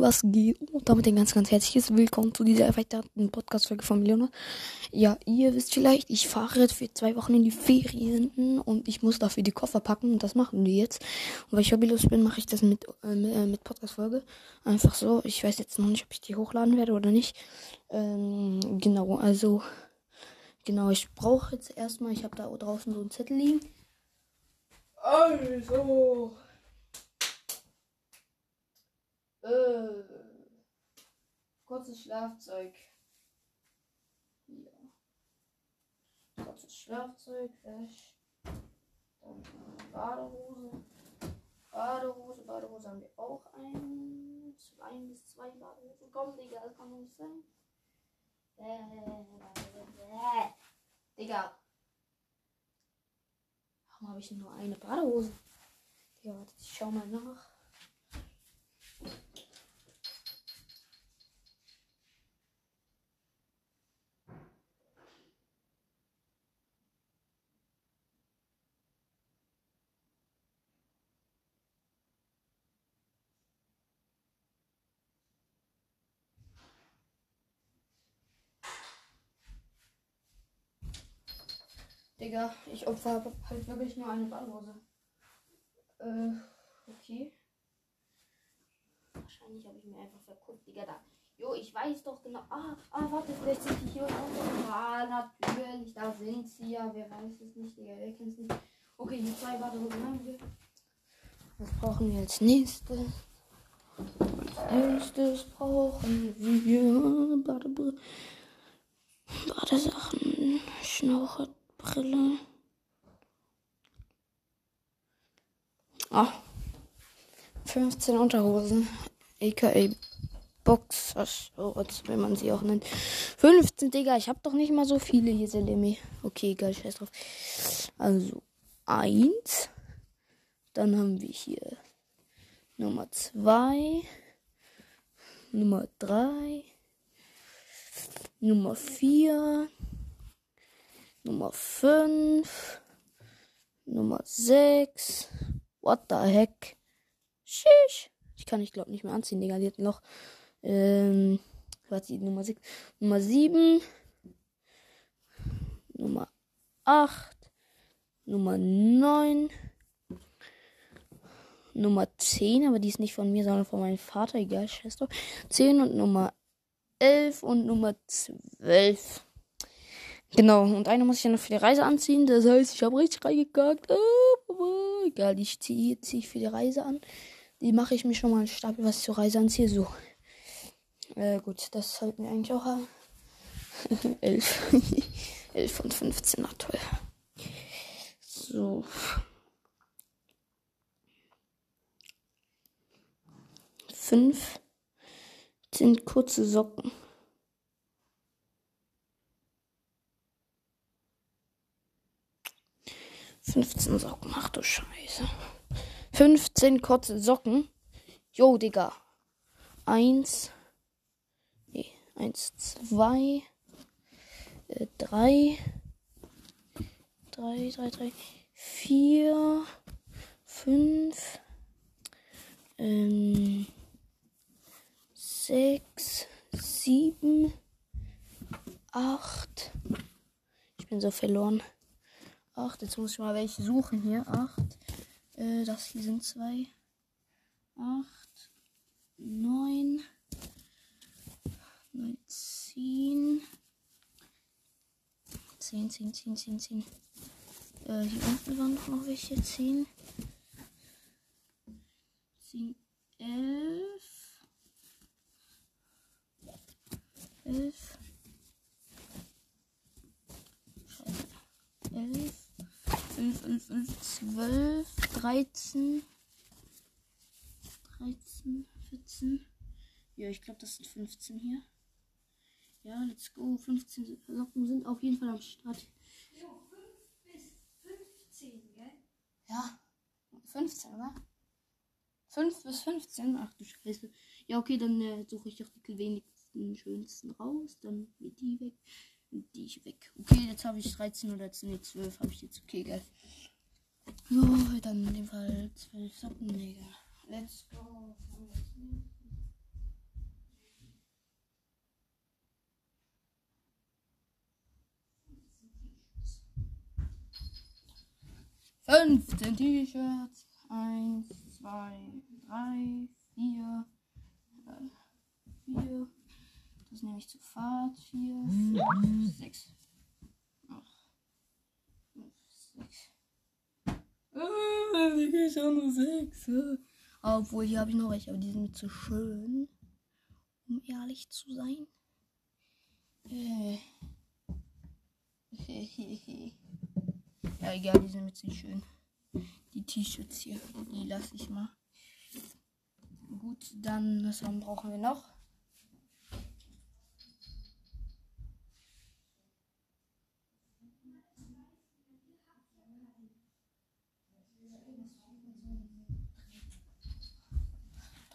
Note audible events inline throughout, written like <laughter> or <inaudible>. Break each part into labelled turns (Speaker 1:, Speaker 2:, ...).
Speaker 1: Was geht? Und damit ein ganz, ganz herzliches Willkommen zu dieser erweiterten Podcast-Folge von Millioner. Ja, ihr wisst vielleicht, ich fahre jetzt für zwei Wochen in die Ferien und ich muss dafür die Koffer packen und das machen wir jetzt. Und weil ich hobbylos bin, mache ich das mit, äh, mit, äh, Podcast-Folge. Einfach so. Ich weiß jetzt noch nicht, ob ich die hochladen werde oder nicht. Ähm, genau, also, genau, ich brauche jetzt erstmal, ich habe da draußen so einen Zettel liegen. Also. Äh, kurzes Schlafzeug. Ja. Kurzes Schlafzeug, Wäsch. Dann Badehose. Badehose, Badehose haben wir auch ein. Ein bis zwei Badehosen. Komm, Digga, das kann doch nicht sein. Äh, Digga. Warum habe ich nur eine Badehose? Digga, warte, ich schau mal nach. Digga, ich opfer halt wirklich nur eine Badehose. Äh, okay. Wahrscheinlich habe ich mir einfach verguckt, Digga, da. Jo, ich weiß doch genau. Ah, ah, warte, vielleicht sind die hier unten. Ah, natürlich, da sind sie ja. Wer weiß es nicht, Digga, wer kennt es nicht. Okay, die zwei Badehosen haben wir. Was brauchen wir als nächstes? Als nächstes brauchen wir Bade Badesachen, Schnaucher, Brille. Ah. 15 Unterhosen. AKA Boxers, wenn man sie auch nennt. 15, Digga. Ich hab doch nicht mal so viele hier, Selemi. Okay, egal, scheiß drauf. Also, 1. Dann haben wir hier Nummer 2. Nummer 3. Nummer 4. Nummer 5. Nummer 6. What the heck? Shish. Ich kann ich glaube nicht mehr anziehen, Digga. Die hat noch. Ähm. Warte, Nummer 6. Nummer 7. Nummer 8. Nummer 9. Nummer 10, aber die ist nicht von mir, sondern von meinem Vater. Egal, scheiß drauf. 10 und Nummer 11 und Nummer 12. Genau, und eine muss ich ja noch für die Reise anziehen. Das heißt, ich habe richtig reingekackt. Oh, egal, die ziehe zieh ich für die Reise an. Die mache ich mir schon mal einen Stapel, was ich zur Reise anziehe. So. Äh, gut, das sollten wir eigentlich auch haben. <laughs> 11. 11 <laughs> und 15, na toll. So. Fünf sind kurze Socken. 15 Socken. Ach du Scheiße. 15 kurze Socken. Jo, Digga. Eins. Nee, eins, zwei. Äh, drei. Drei, drei, drei. Vier. Fünf. Ähm. Sechs. Sieben. Acht. Ich bin so verloren. 8. Jetzt muss ich mal welche suchen hier. 8. Äh, das hier sind zwei. 8. 9. 9, 10. 10, 10, 10, 10, 10. Äh, hier unten waren noch welche. 10. 10, 11. 11. 11. 11, 11, 11, 12, 13, 13, 14. Ja, ich glaube, das sind 15 hier. Ja, let's go. 15 Socken sind auf jeden Fall am Start.
Speaker 2: So, 5 bis 15, gell?
Speaker 1: Ja, 15, oder? 5 bis 15? Ach du Scheiße. Ja, okay, dann äh, suche ich doch die wenigsten, schönsten raus. Dann geht die weg die ich weg. Okay, jetzt habe ich 13 oder nee, 12 habe ich jetzt. Okay, geil. So, dann in dem Fall 12 Socken, Digga. Let's go. Fünfzehn T-Shirts. Eins, zwei, drei, vier, äh, vier. Das nehme ich zur Fahrt. 4, 5, 6. 8, 5, 6. Äh, ich habe nur 6. Obwohl, hier habe ich noch welche, aber die sind mir zu schön. Um ehrlich zu sein. Äh. <laughs> ja, egal, die sind mir zu schön. Die T-Shirts hier, die lasse ich mal. Gut, dann, was haben, brauchen wir noch?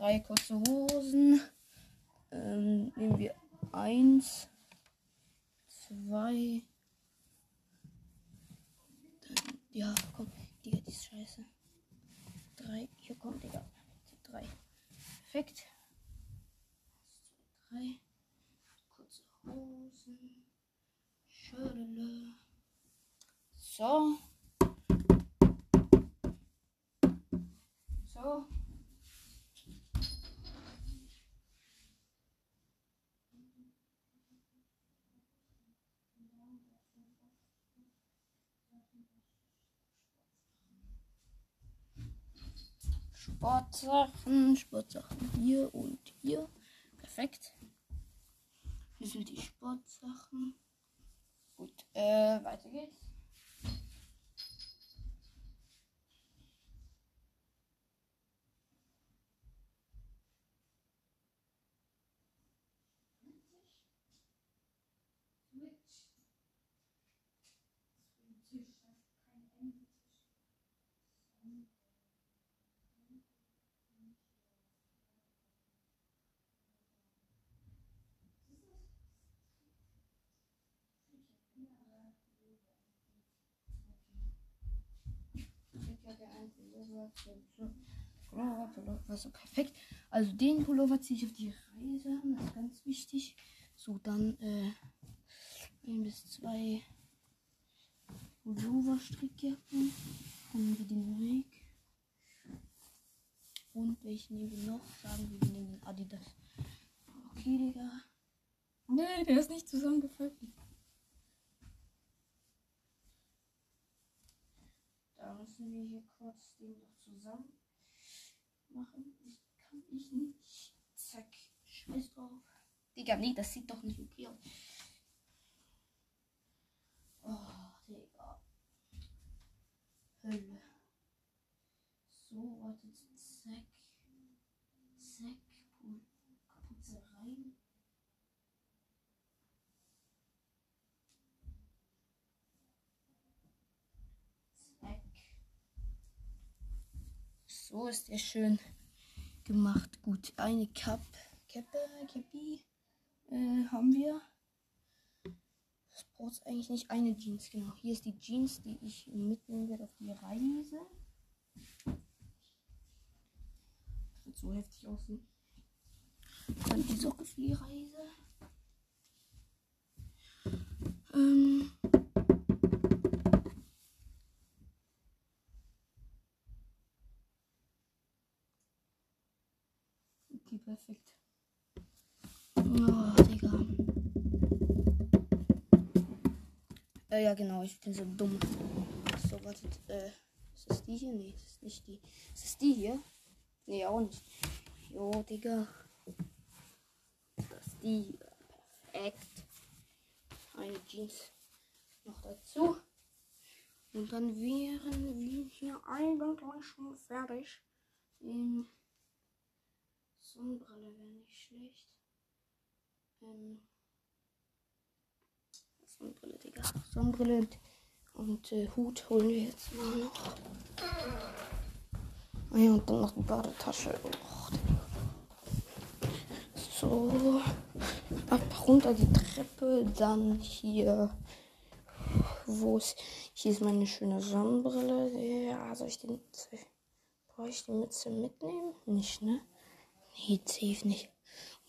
Speaker 1: Drei kurze Hosen. Ähm, nehmen wir eins, zwei. Dann, ja, komm, Digga, die ist scheiße. Drei, hier kommt, Digga. Drei. Perfekt. Drei. Kurze Hosen. Schödele. So. So. Sportsachen, Sportsachen hier und hier. Perfekt. Hier sind die Sportsachen. Gut, äh, weiter geht's. Pullover, so perfekt. Also den Pullover ziehe ich auf die Reise das ist ganz wichtig. So, dann äh, ein bis zwei Pullover-Strickjacken. Haben wir den Weg. Und welchen nehmen wir noch? Sagen wir, wir nehmen den Adidas. Okay, Digga. Nee, der ist nicht zusammengefaltet. Da müssen wir hier kurz den noch zusammen machen. Das kann ich nicht. Zack. Scheiß drauf. Digga, nee, das sieht doch nicht okay aus. Oh, Digga. Hölle. So, wartet. Zack. Zack. Kapuze rein. Zack. So ist der schön gemacht. Gut, eine Cap, Kappe, Cappy äh, haben wir. Das braucht eigentlich nicht eine Jeans, genau. Hier ist die Jeans, die ich mitnehmen werde auf die Reise. Das wird so heftig aussehen. Dann die Socke für die Reise. Ähm. Okay, perfekt. Oh, Digga. Äh, ja, genau, ich bin so dumm. So, wartet, äh, ist das die hier? Nee, das ist nicht die. Ist das die hier? Nee, auch nicht. Jo, Digga. Das ist die. hier. Perfekt. Eine Jeans noch dazu. Und dann wären wir hier eigentlich schon fertig. Ähm, Sonnenbrille wäre nicht schlecht. Ähm, Sonnenbrille, Digga. Sonnenbrille und, und äh, Hut holen wir jetzt mal noch. Ah ja, und dann noch die Badetasche. Digga. so. Ab runter die Treppe. Dann hier. Wo ist. Hier ist meine schöne Sonnenbrille. Ja, soll ich den. Brauche ich die Mütze mitnehmen? Nicht, ne? Nee, safe nicht.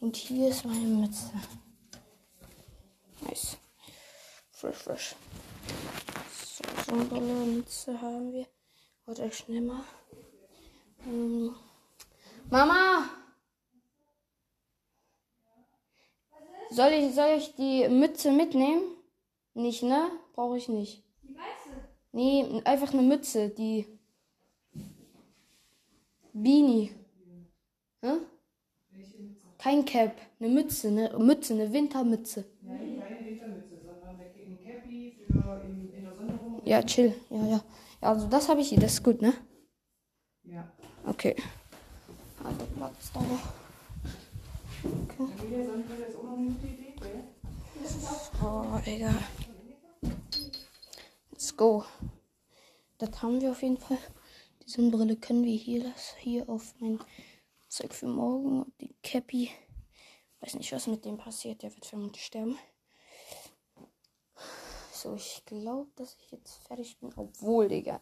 Speaker 1: Und hier ist meine Mütze. Nice. Fresh, fresh. So, Sonnenbrille, Mütze haben wir. Warte, ich schnell mal. Ähm, Mama! Soll ich, soll ich die Mütze mitnehmen? Nicht, ne? Brauche ich nicht.
Speaker 2: Die weiße.
Speaker 1: Nee, einfach eine Mütze, die. Beanie. Hä? Kein Cap, eine Mütze, eine Mütze, eine Wintermütze.
Speaker 3: Nein, keine Wintermütze, sondern ein Cappy für in, in der Sonne rum.
Speaker 1: Ja, chill. Ja, ja. Ja, also das habe ich hier, das ist gut, ne?
Speaker 3: Ja.
Speaker 1: Okay. Also Platz da noch.
Speaker 3: Gell?
Speaker 1: Oh, egal. Let's go. Das haben wir auf jeden Fall. Die Sonnenbrille können wir hier lassen. Hier auf mein Zeug für morgen. Und die Cappy. Weiß nicht, was mit dem passiert. Der wird vermutlich sterben. So, ich glaube, dass ich jetzt fertig bin. Obwohl, Digga.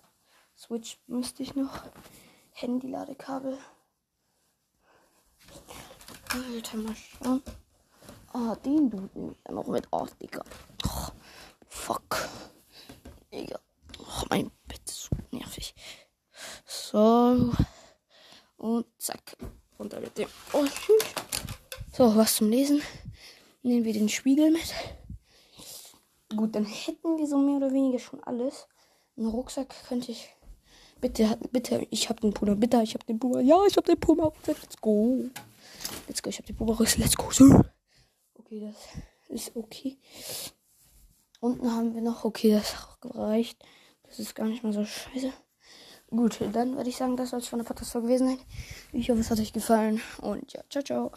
Speaker 1: Switch müsste ich noch. Handy-Ladekabel. Alter, mal schauen. Ah, den Dude nehme ich ja noch mit. Oh, Digga. Oh, fuck. Digga. Oh, mein Bett ist so nervig. So. Runter mit dem. Oh. So, was zum Lesen. Nehmen wir den Spiegel mit. Gut, dann hätten wir so mehr oder weniger schon alles. Einen Rucksack könnte ich. Bitte, bitte, ich hab den Puma. Bitte, ich hab den Puma. Ja, ich hab den Puma. Let's go. Let's go, ich hab den Puma. Let's go. So. Okay, das ist okay. Unten haben wir noch. Okay, das gereicht. Das ist gar nicht mal so scheiße. Gut, dann würde ich sagen, das soll es von der Podcast gewesen sein. Ich hoffe, es hat euch gefallen. Und ja, ciao, ciao.